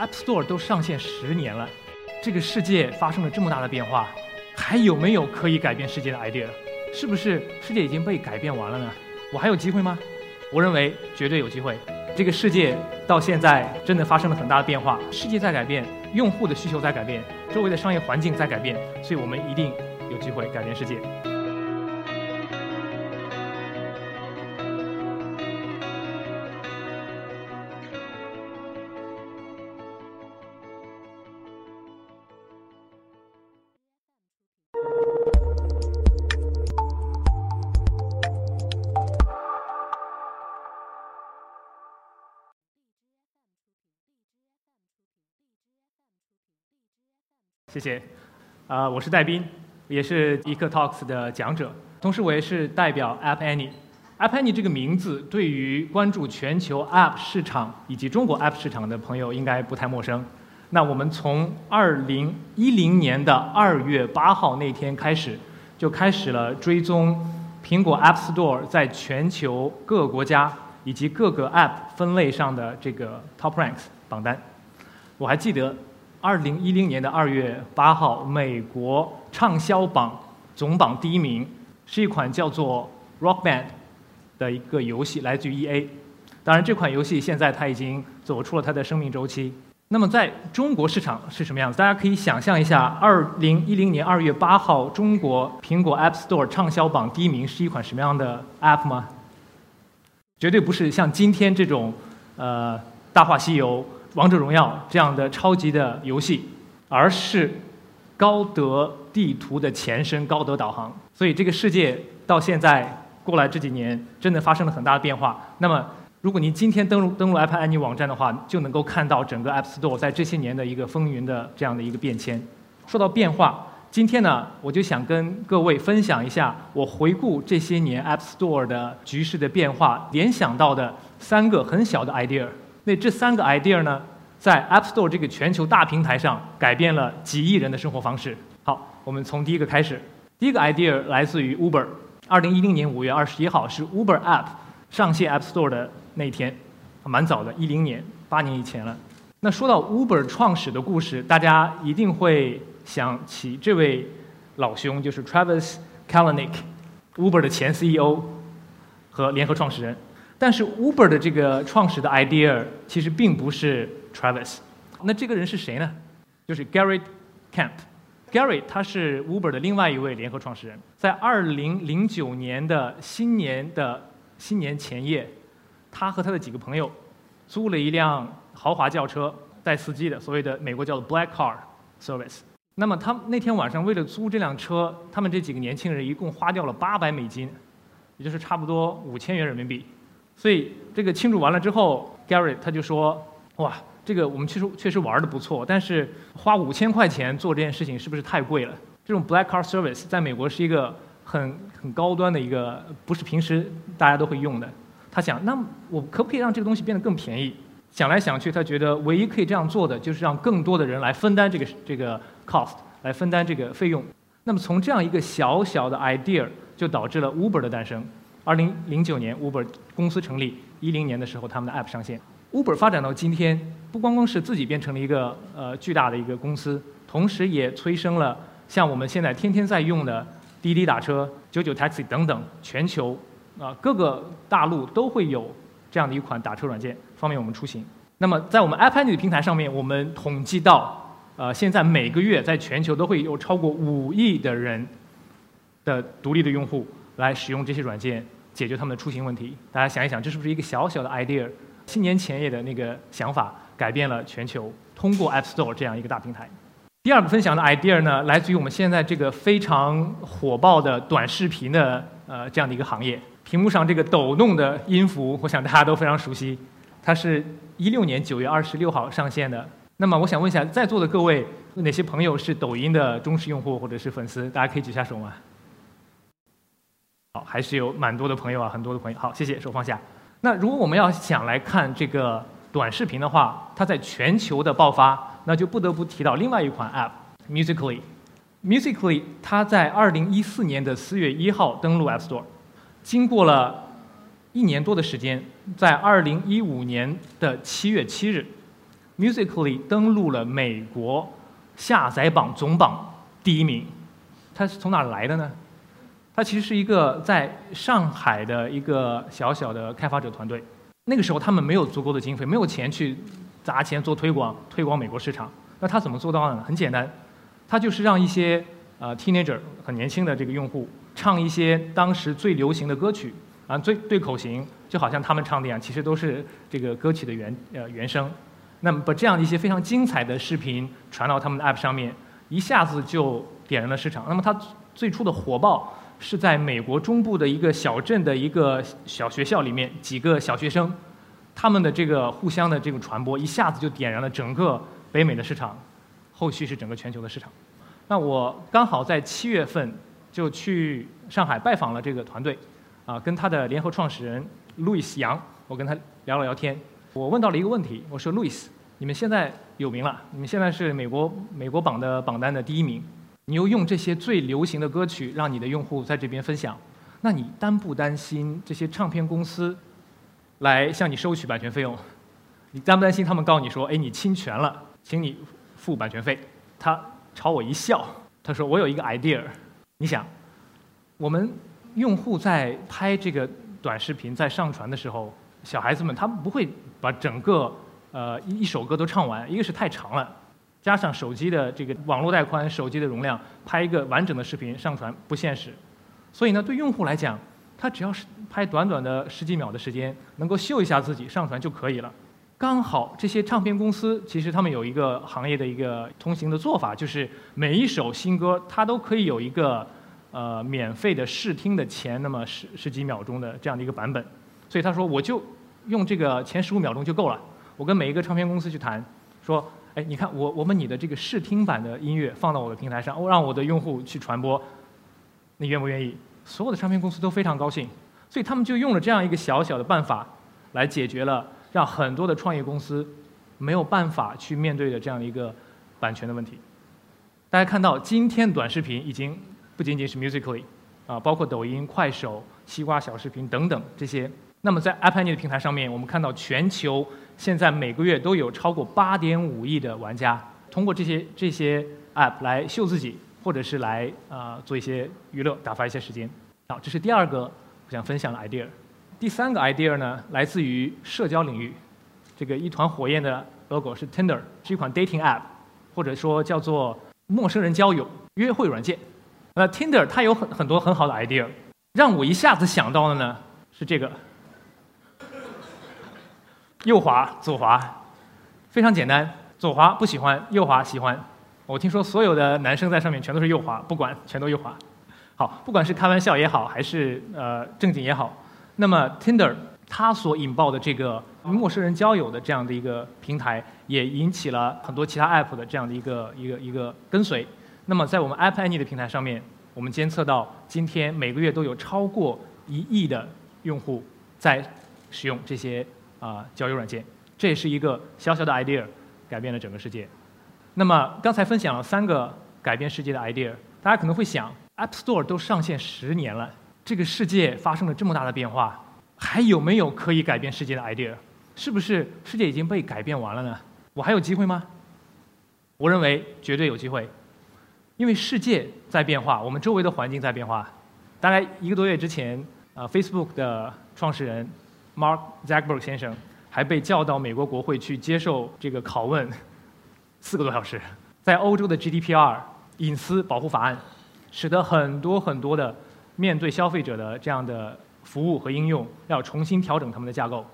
App Store 都上线十年了，这个世界发生了这么大的变化，还有没有可以改变世界的 idea？是不是世界已经被改变完了呢？我还有机会吗？我认为绝对有机会。这个世界到现在真的发生了很大的变化，世界在改变，用户的需求在改变，周围的商业环境在改变，所以我们一定有机会改变世界。谢谢，啊，我是戴斌，也是 Eco Talks 的讲者，同时我也是代表 App Annie。App Annie 这个名字对于关注全球 App 市场以及中国 App 市场的朋友应该不太陌生。那我们从2010年的2月8号那天开始，就开始了追踪苹果 App Store 在全球各个国家以及各个 App 分类上的这个 Top Ranks 榜单。我还记得。二零一零年的二月八号，美国畅销榜总榜第一名是一款叫做《Rock Band》的一个游戏，来自于 EA。当然，这款游戏现在它已经走出了它的生命周期。那么，在中国市场是什么样子？大家可以想象一下，二零一零年二月八号，中国苹果 App Store 畅销榜第一名是一款什么样的 App 吗？绝对不是像今天这种，呃，《大话西游》。王者荣耀这样的超级的游戏，而是高德地图的前身高德导航。所以这个世界到现在过来这几年，真的发生了很大的变化。那么，如果您今天登录登录 App Annie 网站的话，就能够看到整个 App Store 在这些年的一个风云的这样的一个变迁。说到变化，今天呢，我就想跟各位分享一下我回顾这些年 App Store 的局势的变化，联想到的三个很小的 idea。那这三个 idea 呢，在 App Store 这个全球大平台上改变了几亿人的生活方式。好，我们从第一个开始。第一个 idea 来自于 Uber。二零一零年五月二十一号是 Uber App 上线 App Store 的那一天，蛮早的，一零年，八年以前了。那说到 Uber 创始的故事，大家一定会想起这位老兄，就是 Travis Kalanick，Uber 的前 CEO 和联合创始人。但是 Uber 的这个创始的 idea 其实并不是 Travis，那这个人是谁呢？就是 Gary Camp。Gary 他是 Uber 的另外一位联合创始人，在2009年的新年的新年前夜，他和他的几个朋友租了一辆豪华轿车带司机的，所谓的美国叫做 Black Car Service。那么他那天晚上为了租这辆车，他们这几个年轻人一共花掉了800美金，也就是差不多五千元人民币。所以这个庆祝完了之后，Gary 他就说：“哇，这个我们确实确实玩的不错，但是花五千块钱做这件事情是不是太贵了？这种 Black Car Service 在美国是一个很很高端的一个，不是平时大家都会用的。他想，那我可不可以让这个东西变得更便宜？想来想去，他觉得唯一可以这样做的就是让更多的人来分担这个这个 cost，来分担这个费用。那么从这样一个小小的 idea 就导致了 Uber 的诞生。”二零零九年，Uber 公司成立；一零年的时候，他们的 App 上线。Uber 发展到今天，不光光是自己变成了一个呃巨大的一个公司，同时也催生了像我们现在天天在用的滴滴打车、九九 Taxi 等等，全球啊各个大陆都会有这样的一款打车软件，方便我们出行。那么在我们 App Annie 的平台上面，我们统计到，呃，现在每个月在全球都会有超过五亿的人的独立的用户。来使用这些软件解决他们的出行问题。大家想一想，这是不是一个小小的 idea？新年前夜的那个想法改变了全球，通过 App Store 这样一个大平台。第二个分享的 idea 呢，来自于我们现在这个非常火爆的短视频的呃这样的一个行业。屏幕上这个抖动的音符，我想大家都非常熟悉。它是一六年九月二十六号上线的。那么我想问一下，在座的各位哪些朋友是抖音的忠实用户或者是粉丝？大家可以举下手吗？好，还是有蛮多的朋友啊，很多的朋友。好，谢谢，手放下。那如果我们要想来看这个短视频的话，它在全球的爆发，那就不得不提到另外一款 App Musically。Musically 它在2014年的4月1号登陆 App Store，经过了一年多的时间，在2015年的7月7日，Musically 登陆了美国下载榜总榜第一名。它是从哪来的呢？它其实是一个在上海的一个小小的开发者团队。那个时候他们没有足够的经费，没有钱去砸钱做推广，推广美国市场。那他怎么做到呢？很简单，他就是让一些呃 teenager 很年轻的这个用户唱一些当时最流行的歌曲啊，最对口型，就好像他们唱的一样，其实都是这个歌曲的原呃原声。那么把这样的一些非常精彩的视频传到他们的 app 上面，一下子就点燃了市场。那么它最初的火爆。是在美国中部的一个小镇的一个小学校里面，几个小学生，他们的这个互相的这个传播，一下子就点燃了整个北美的市场，后续是整个全球的市场。那我刚好在七月份就去上海拜访了这个团队，啊，跟他的联合创始人路易斯杨，我跟他聊了聊天。我问到了一个问题，我说路易斯，你们现在有名了，你们现在是美国美国榜的榜单的第一名。你又用这些最流行的歌曲让你的用户在这边分享，那你担不担心这些唱片公司来向你收取版权费用？你担不担心他们告你说，哎，你侵权了，请你付版权费？他朝我一笑，他说我有一个 idea。你想，我们用户在拍这个短视频在上传的时候，小孩子们他们不会把整个呃一首歌都唱完，一个是太长了。加上手机的这个网络带宽、手机的容量，拍一个完整的视频上传不现实。所以呢，对用户来讲，他只要是拍短短的十几秒的时间，能够秀一下自己上传就可以了。刚好这些唱片公司其实他们有一个行业的一个通行的做法，就是每一首新歌它都可以有一个呃免费的试听的前那么十十几秒钟的这样的一个版本。所以他说我就用这个前十五秒钟就够了。我跟每一个唱片公司去谈，说。哎，你看我我们你的这个试听版的音乐放到我的平台上，我让我的用户去传播，你愿不愿意？所有的唱片公司都非常高兴，所以他们就用了这样一个小小的办法，来解决了让很多的创业公司没有办法去面对的这样一个版权的问题。大家看到今天短视频已经不仅仅是 Musically，啊，包括抖音、快手、西瓜小视频等等这些。那么在 App Annie 的平台上面，我们看到全球。现在每个月都有超过八点五亿的玩家通过这些这些 app 来秀自己，或者是来啊做一些娱乐，打发一些时间。好，这是第二个我想分享的 idea。第三个 idea 呢，来自于社交领域。这个一团火焰的 logo 是 Tinder，是一款 dating app，或者说叫做陌生人交友约会软件。那 Tinder 它有很很多很好的 idea，让我一下子想到的呢是这个。右滑左滑，非常简单。左滑不喜欢，右滑喜欢。我听说所有的男生在上面全都是右滑，不管全都右滑。好，不管是开玩笑也好，还是呃正经也好，那么 Tinder 它所引爆的这个陌生人交友的这样的一个平台，也引起了很多其他 App 的这样的一个一个一个跟随。那么在我们 App Annie 的平台上面，我们监测到今天每个月都有超过一亿的用户在使用这些。啊，交友软件，这也是一个小小的 idea，改变了整个世界。那么刚才分享了三个改变世界的 idea，大家可能会想，App Store 都上线十年了，这个世界发生了这么大的变化，还有没有可以改变世界的 idea？是不是世界已经被改变完了呢？我还有机会吗？我认为绝对有机会，因为世界在变化，我们周围的环境在变化。大概一个多月之前，啊，Facebook 的创始人。Mark Zuckerberg 先生还被叫到美国国会去接受这个拷问，四个多小时。在欧洲的 GDPR 隐私保护法案，使得很多很多的面对消费者的这样的服务和应用要重新调整他们的架构。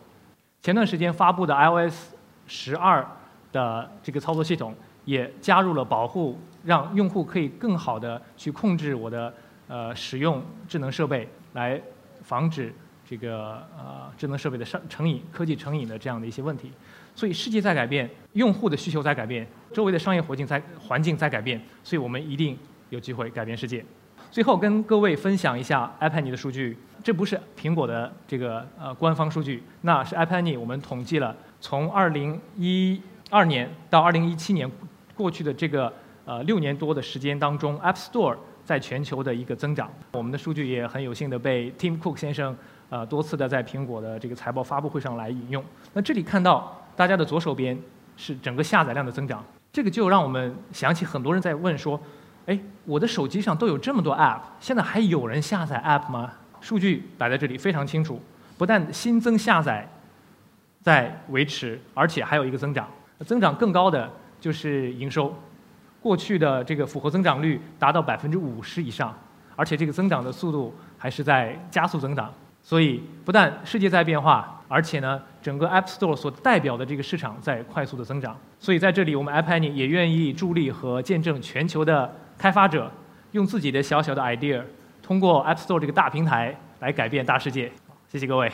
前段时间发布的 iOS 十二的这个操作系统也加入了保护，让用户可以更好的去控制我的呃使用智能设备，来防止。这个呃智能设备的上成瘾、科技成瘾的这样的一些问题，所以世界在改变，用户的需求在改变，周围的商业环境在环境在改变，所以我们一定有机会改变世界。最后跟各位分享一下 iPad 的数据，这不是苹果的这个呃官方数据，那是 iPad 我们统计了从2012年到2017年过去的这个呃六年多的时间当中，App Store 在全球的一个增长。我们的数据也很有幸的被 Tim Cook 先生。呃，多次的在苹果的这个财报发布会上来引用。那这里看到大家的左手边是整个下载量的增长。这个就让我们想起很多人在问说：“哎，我的手机上都有这么多 App，现在还有人下载 App 吗？”数据摆在这里非常清楚，不但新增下载在维持，而且还有一个增长，增长更高的就是营收。过去的这个复合增长率达到百分之五十以上，而且这个增长的速度还是在加速增长。所以，不但世界在变化，而且呢，整个 App Store 所代表的这个市场在快速的增长。所以，在这里，我们 App Annie 也愿意助力和见证全球的开发者，用自己的小小的 idea，通过 App Store 这个大平台来改变大世界。谢谢各位。